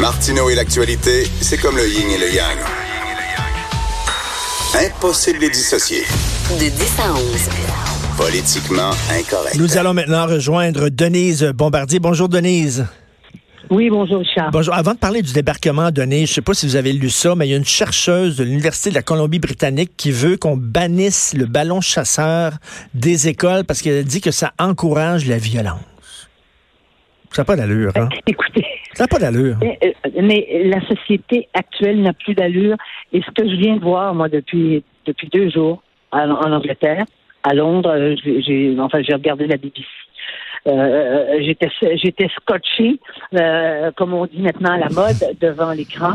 Martineau et l'actualité, c'est comme le yin et le yang. Impossible de les dissocier. De 10 à 11. Politiquement incorrect. Nous allons maintenant rejoindre Denise Bombardier. Bonjour Denise. Oui, bonjour Richard. Bonjour. Avant de parler du débarquement, Denise, je ne sais pas si vous avez lu ça, mais il y a une chercheuse de l'Université de la Colombie-Britannique qui veut qu'on bannisse le ballon chasseur des écoles parce qu'elle dit que ça encourage la violence. Ça n'a pas d'allure, hein? Écoutez, Ça n'a pas d'allure. mais, euh, mais la société actuelle n'a plus d'allure. Et ce que je viens de voir, moi, depuis, depuis deux jours en, en Angleterre, à Londres, euh, j'ai, enfin, j'ai regardé la BBC. Euh, j'étais, j'étais scotché, euh, comme on dit maintenant à la mode, devant l'écran.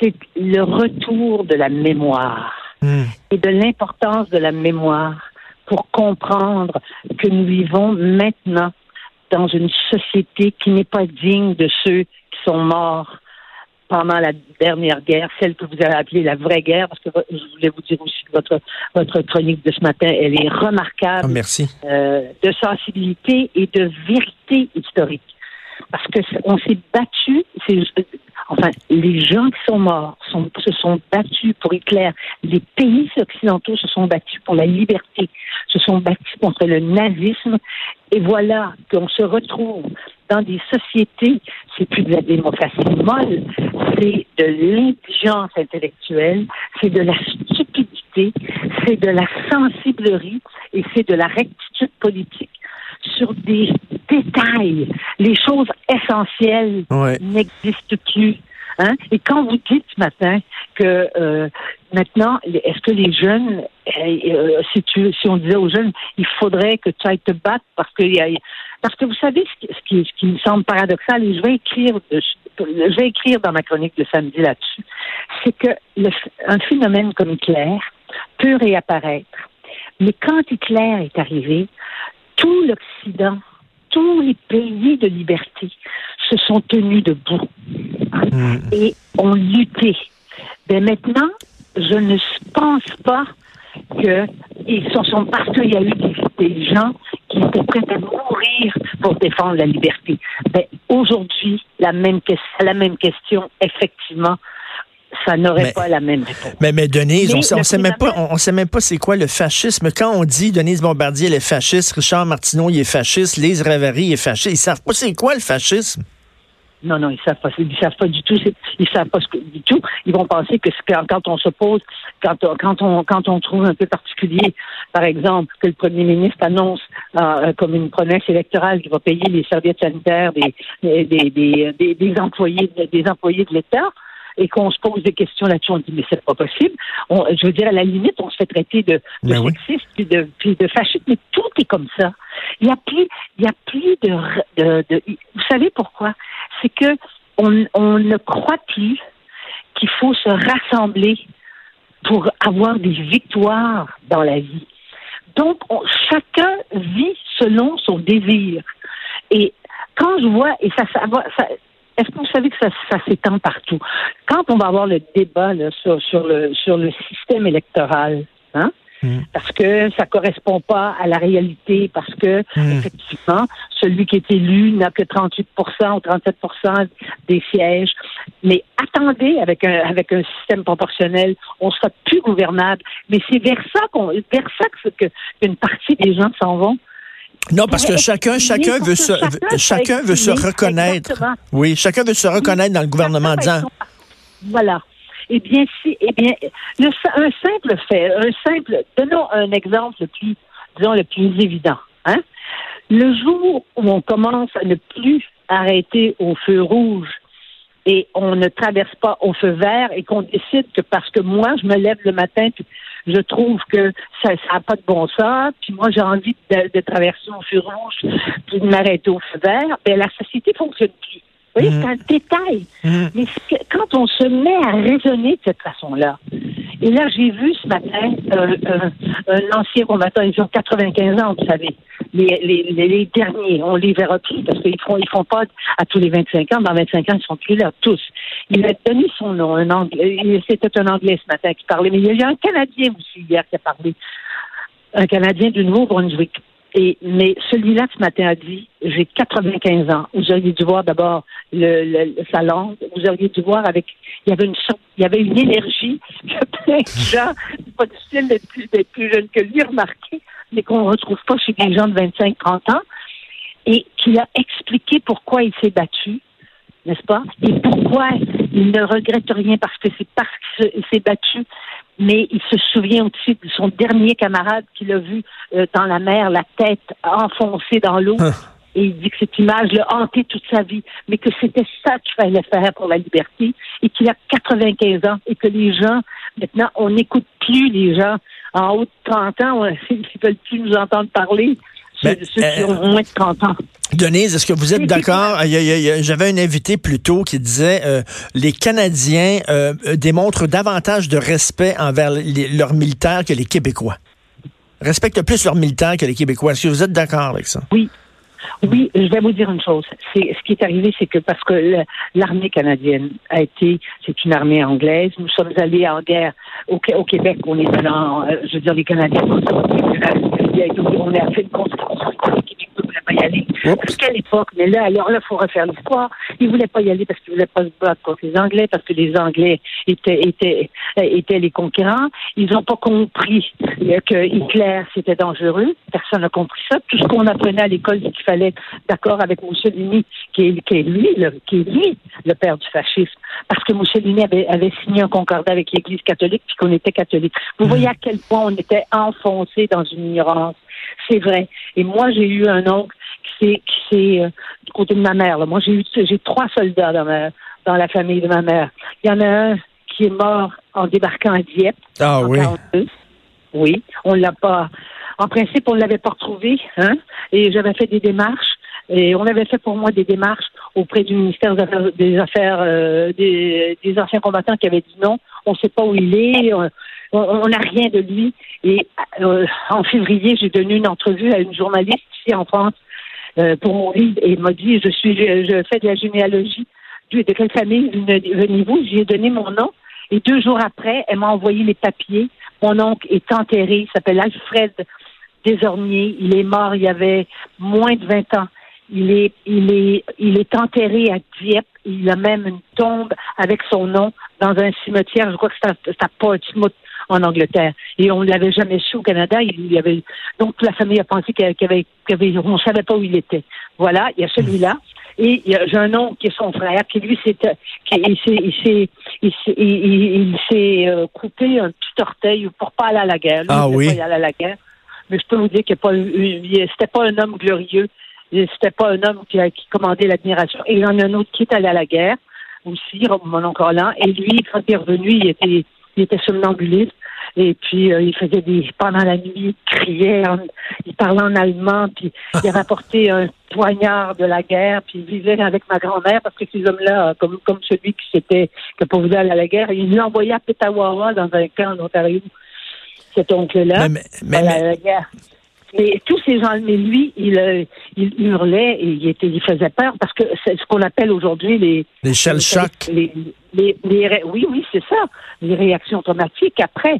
C'est le retour de la mémoire. Hmm. et de l'importance de la mémoire pour comprendre que nous vivons maintenant dans une société qui n'est pas digne de ceux qui sont morts pendant la dernière guerre, celle que vous avez appelée la vraie guerre, parce que je voulais vous dire aussi que votre, votre chronique de ce matin, elle est remarquable Ah, merci. euh, de sensibilité et de vérité historique. Parce que on s'est battu, enfin, les gens qui sont morts sont, se sont battus pour Hitler. Les pays occidentaux se sont battus pour la liberté, se sont battus contre le nazisme. Et voilà qu'on se retrouve dans des sociétés, c'est plus de la démocratie molle, c'est de l'intelligence intellectuelle, c'est de la stupidité, c'est de la sensiblerie et c'est de la rectitude politique sur des détails. Les choses essentielles Ouais. n'existent plus. Hein? Et quand vous dites ce matin que euh, maintenant, est-ce que les jeunes, euh, euh, si, on disait aux jeunes, il faudrait que tu ailles te battre parce que, y a, parce que vous savez ce qui, ce qui, me semble paradoxal, et je vais écrire, je vais écrire dans ma chronique de samedi là-dessus, c'est que le, un phénomène comme Hitler peut réapparaître. Mais quand Hitler est arrivé, tout l'Occident, tous les pays de liberté se sont tenus debout Hmm. et ont lutté. Mais maintenant, je ne pense pas que ils sont, sont parce qu'il y a eu des, des gens qui étaient prêts à mourir pour défendre la liberté. Mais aujourd'hui, la même, la même question, effectivement, ça n'aurait Mais- pas la même réponse. Mais, mais Denise, Mais on, le sait même pas, on sait même pas c'est quoi le fascisme. Quand on dit Denise Bombardier elle est fasciste, Richard Martineau il est fasciste, Lise Ravary est fasciste, ils savent pas c'est quoi le fascisme. Non, non, ils savent pas. Ils savent pas du tout. Ils savent pas ce que, du tout. Ils vont penser que quand on se pose, quand, on- quand on quand on trouve un peu particulier, par exemple, que le premier ministre annonce euh, comme une promesse électorale qu'il va payer les serviettes sanitaires des des, des, des, employés de- des employés de l'État. Et qu'on se pose des questions là-dessus, on dit mais c'est pas possible. On, je veux dire à la limite, on se fait traiter de, de oui. sexiste puis de puis de fasciste, mais tout est comme ça. Il y a plus, il y a plus de, de- vous savez pourquoi? C'est que on, ne croit plus qu'il faut se rassembler pour avoir des victoires dans la vie. Donc, on- chacun vit selon son désir. Et quand je vois, et ça, ça est-ce que vous savez que ça, s'étend partout? Quand on va avoir le débat sur, le, sur le système électoral, hein? Mm. parce que ça correspond pas à la réalité, parce que Mm. effectivement, celui qui est élu n'a que 38% ou 37% des sièges. Mais attendez, avec un, avec un système proportionnel, on sera plus gouvernable. Mais c'est vers ça qu'on, vers ça que, qu'une partie des gens s'en vont. Non, parce que chacun, chacun veut se, chacun veut se reconnaître. Oui, chacun veut se reconnaître dans le gouvernement en disant, Voilà. Eh bien, si, eh bien, le, un simple fait, un simple, donnons un exemple le plus, disons, le plus évident. Hein? Le jour où on commence à ne plus arrêter au feu rouge et on ne traverse pas au feu vert et qu'on décide que parce que moi, je me lève le matin, puis je trouve que ça n'a pas de bon sens, puis moi, j'ai envie de, traverser au feu rouge, puis de m'arrêter au feu vert, ben la société fonctionne plus. Vous voyez, Mhm. c'est un détail. Mhm. Mais quand on se met à raisonner de cette façon-là, et là, j'ai vu ce matin euh, euh, un ancien combattant, ils ont 95 ans, vous savez. Les, les, les, les derniers, on les verra plus parce qu'ils font, ils font pas à tous les 25 ans. Dans 25 ans, ils sont plus là, tous. Il a donné son nom, un anglais. C'était un anglais ce matin qui parlait, mais il y a eu un Canadien aussi hier qui a parlé. Un Canadien du Nouveau-Brunswick. Et, mais celui-là, ce matin, a dit, j'ai 95 ans. Vous auriez dû voir d'abord le, le- sa langue. Vous auriez dû voir avec, il y avait une il y avait une énergie que plein de gens, pas difficile d'être plus, plus jeune que lui, remarqué, mais qu'on ne retrouve pas chez des gens de 25, 30 ans. Et qu'il a expliqué pourquoi il s'est battu, n'est-ce pas? Et pourquoi il ne regrette rien parce que c'est parce qu'il s'est battu mais il se souvient aussi de son dernier camarade qu'il a vu euh, dans la mer, la tête enfoncée dans l'eau. Hein. Et il dit que cette image l'a hanté toute sa vie, mais que c'était ça qu'il fallait faire pour la liberté et qu'il a 95 ans et que les gens, maintenant, on n'écoute plus les gens en haut de 30 ans, on- ils ne veulent plus nous entendre parler, ceux, Ben, ceux qui ont moins de 30 ans. Denise, est-ce que vous êtes d'accord? J'avais un invité plus tôt qui disait euh, les Canadiens euh, euh, démontrent davantage de respect envers les- leurs militaires que les Québécois. Respectent plus leurs militaires que les Québécois. Est-ce que vous êtes d'accord avec ça? Oui. Oui, je vais vous dire une chose. C'est ce qui est arrivé, c'est que parce que l'armée canadienne a été, c'est une armée anglaise. Nous sommes allés en guerre au, au Québec. On est allé en, euh, je veux dire, les Canadiens. On on a fait une constitution. Les Québécois ne voulaient pas y aller. Parce qu'à l'époque, mais là, alors là, il faut refaire l'histoire. Ils ne voulaient pas y aller parce qu'ils ne voulaient pas se battre contre les Anglais, parce que les Anglais étaient, étaient, étaient les conquérants. Ils n'ont pas compris que Hitler, c'était dangereux. Personne n'a compris ça. Tout ce qu'on apprenait à l'école, c'est qu'il fallait d'accord avec Mussolini, qui est, qui est lui, le, qui est lui, le père du fascisme. Parce que Mussolini avait, avait signé un concordat avec l'Église catholique, puis qu'on était catholique. Vous voyez à quel point on était enfoncé dans une ignorance. C'est vrai. Et moi, j'ai eu un oncle qui s'est, qui s'est euh, du côté de ma mère. là. Moi, j'ai eu, j'ai trois soldats dans ma, dans la famille de ma mère. Il y en a un qui est mort en débarquant à Dieppe. Ah oui. 42. Oui, on l'a pas. En principe, on l'avait pas retrouvé, hein. Et j'avais fait des démarches. Et on avait fait pour moi des démarches auprès du ministère des Affaires, des, affaires, euh, des, des anciens combattants qui avaient dit non, on ne sait pas où il est, on- n'a rien de lui. Et euh, en février, j'ai donné une entrevue à une journaliste ici en France euh, pour mon livre et elle m'a dit je suis je fais de la généalogie. De de quelle famille venez-vous? J'ai donné mon nom. Et deux jours après, elle m'a envoyé les papiers. Mon oncle est enterré, il s'appelle Alfred Desormiers. Il est mort il y avait moins de 20 ans. Il est, il est, il est enterré à Dieppe. Il a même une tombe avec son nom dans un cimetière. Je crois que c'est à, Portsmouth, en Angleterre. Et on ne l'avait jamais su au Canada. Il y avait, donc la famille a pensé qu'il avait, qu'il y avait, on ne savait pas où il était. Voilà, il y a celui-là. Et il y a- j'ai un oncle qui est son frère, qui lui s'est, il s'est, il s'est, il s'est, il- il- il s'est, euh, coupé un petit orteil pour pas aller à la guerre. Lui, Ah oui. pas aller à la guerre. Mais je peux vous dire qu'il n'est pas, il- c'était pas un homme glorieux. C'était pas un homme qui, a- qui commandait l'admiration. Et il y en a un autre qui est allé à la guerre aussi, mon oncle Roland. Et lui, quand il est revenu, il était, il était somnambuliste. Et puis, euh, il faisait des, pendant la nuit, il criait, en- il parlait en allemand, puis il a rapporté un poignard de la guerre, puis il vivait avec ma grand-mère, parce que ces hommes-là, comme, comme celui qui s'était, qui voulu aller à la guerre, il l'a envoyé à Petawawa, dans un camp en Ontario, cet oncle-là, Mais- mais- à mais- la, la guerre. Mais tous ces gens, mais lui, il, euh, il hurlait et il, était, il faisait peur parce que c'est ce qu'on appelle aujourd'hui les, Les shell shock. les, les, oui, oui, c'est ça. Les réactions automatiques après.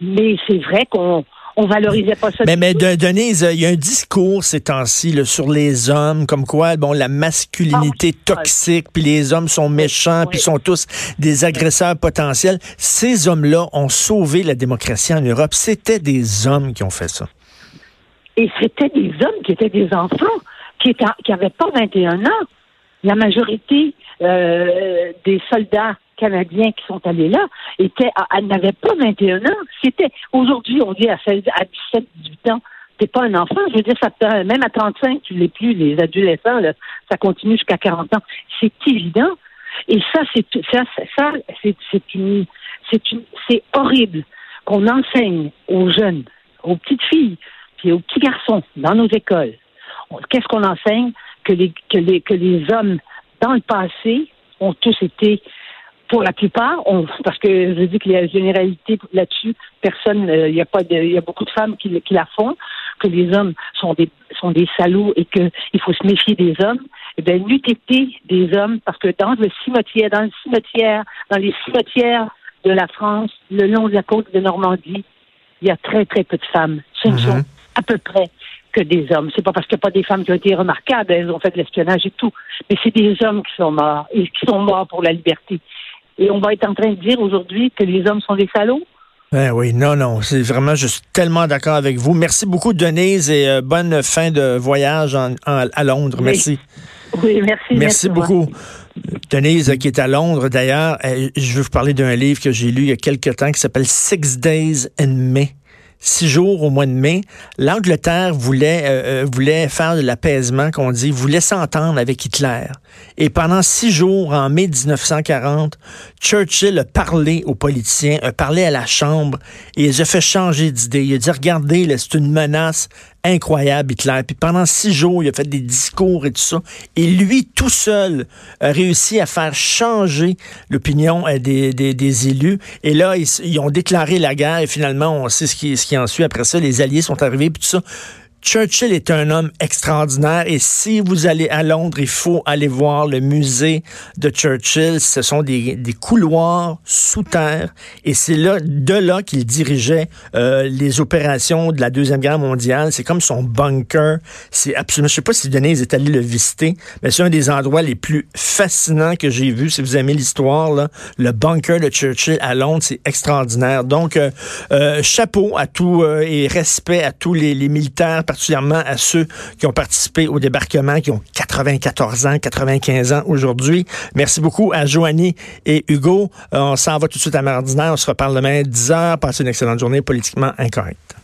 Mais c'est vrai qu'on on valorisait pas ça. Mais, mais de- Denise, il y a un discours ces temps-ci là, sur les hommes, comme quoi, bon, la masculinité Ah, toxique, puis les hommes sont méchants, puis sont tous des agresseurs potentiels. Ces hommes-là ont sauvé la démocratie en Europe. C'était des hommes qui ont fait ça. Et c'était des hommes qui étaient des enfants, qui étaient, qui avaient pas 21 ans. La majorité euh, des soldats canadiens qui sont allés là étaient, n'avaient pas 21 ans. C'était, aujourd'hui, on dit à, 16, à 17, 18 ans, t'es pas un enfant. Je veux dire, ça même à 35, tu l'es plus. Les adolescents, là, ça continue jusqu'à 40 ans. C'est évident. Et ça, c'est ça, ça, c'est une, c'est une, c'est horrible qu'on enseigne aux jeunes, aux petites filles, puis aux petits garçons dans nos écoles. Qu'est-ce qu'on enseigne? Que les que les que les hommes dans le passé, ont tous été, pour la plupart, on, parce que je dis qu'il y a une généralité là-dessus, personne, euh, il y a pas il y a beaucoup de femmes qui, qui la font, que les hommes sont des, sont des salauds et qu'il faut se méfier des hommes. Eh bien, été des hommes, parce que dans le cimetière, dans le cimetière, dans les cimetières de la France, le long de la côte de Normandie, il y a très, très peu de femmes. Ce ne sont à peu près que des hommes. C'est pas parce qu'il n'y a pas des femmes qui ont été remarquables, elles ont fait de l'espionnage et tout, mais c'est des hommes qui sont morts et qui sont morts pour la liberté. Et on va être en train de dire aujourd'hui que les hommes sont des salauds? Ben oui, non, non, c'est vraiment, je suis tellement d'accord avec vous. Merci beaucoup, Denise, et euh, bonne fin de voyage en- en- à Londres. Oui. Merci. Oui, merci. Merci beaucoup. Denise, qui est à Londres, d'ailleurs, je veux vous parler d'un livre que j'ai lu il y a quelque temps qui s'appelle Six Days in May. Six jours au mois de mai. L'Angleterre voulait, euh, euh, voulait faire de l'apaisement, qu'on dit, voulait s'entendre avec Hitler. Et pendant six jours, en mai 1940, Churchill a parlé aux politiciens, a parlé à la Chambre, et il a fait changer d'idée. Il a dit, regardez, c'est une menace incroyable, Hitler. Puis pendant six jours, il a fait des discours et tout ça. Et lui, tout seul, a réussi à faire changer l'opinion euh, des, élus. Et là, ils ont déclaré la guerre et finalement, on sait ce qui, ce qui en suit. Après ça, les Alliés sont arrivés, puis tout ça. Churchill est un homme extraordinaire et si vous allez à Londres, il faut aller voir le musée de Churchill. Ce sont des, des couloirs sous terre et c'est là, de là qu'il dirigeait euh, les opérations de la Deuxième Guerre mondiale. C'est comme son bunker. C'est absolument, je sais pas si Denise est allé le visiter, mais c'est un des endroits les plus fascinants que j'ai vu. Si vous aimez l'histoire, le bunker de Churchill à Londres, c'est extraordinaire. Donc, euh, euh, chapeau à tout euh, et respect à tous les, les militaires, particulièrement à ceux qui ont participé au débarquement, qui ont 94 ans, 95 ans aujourd'hui. Merci beaucoup à Joanie et Hugo. Euh, on s'en va tout de suite à Mardinaire. On se reparle demain à 10 heures. Passez une excellente journée politiquement incorrecte.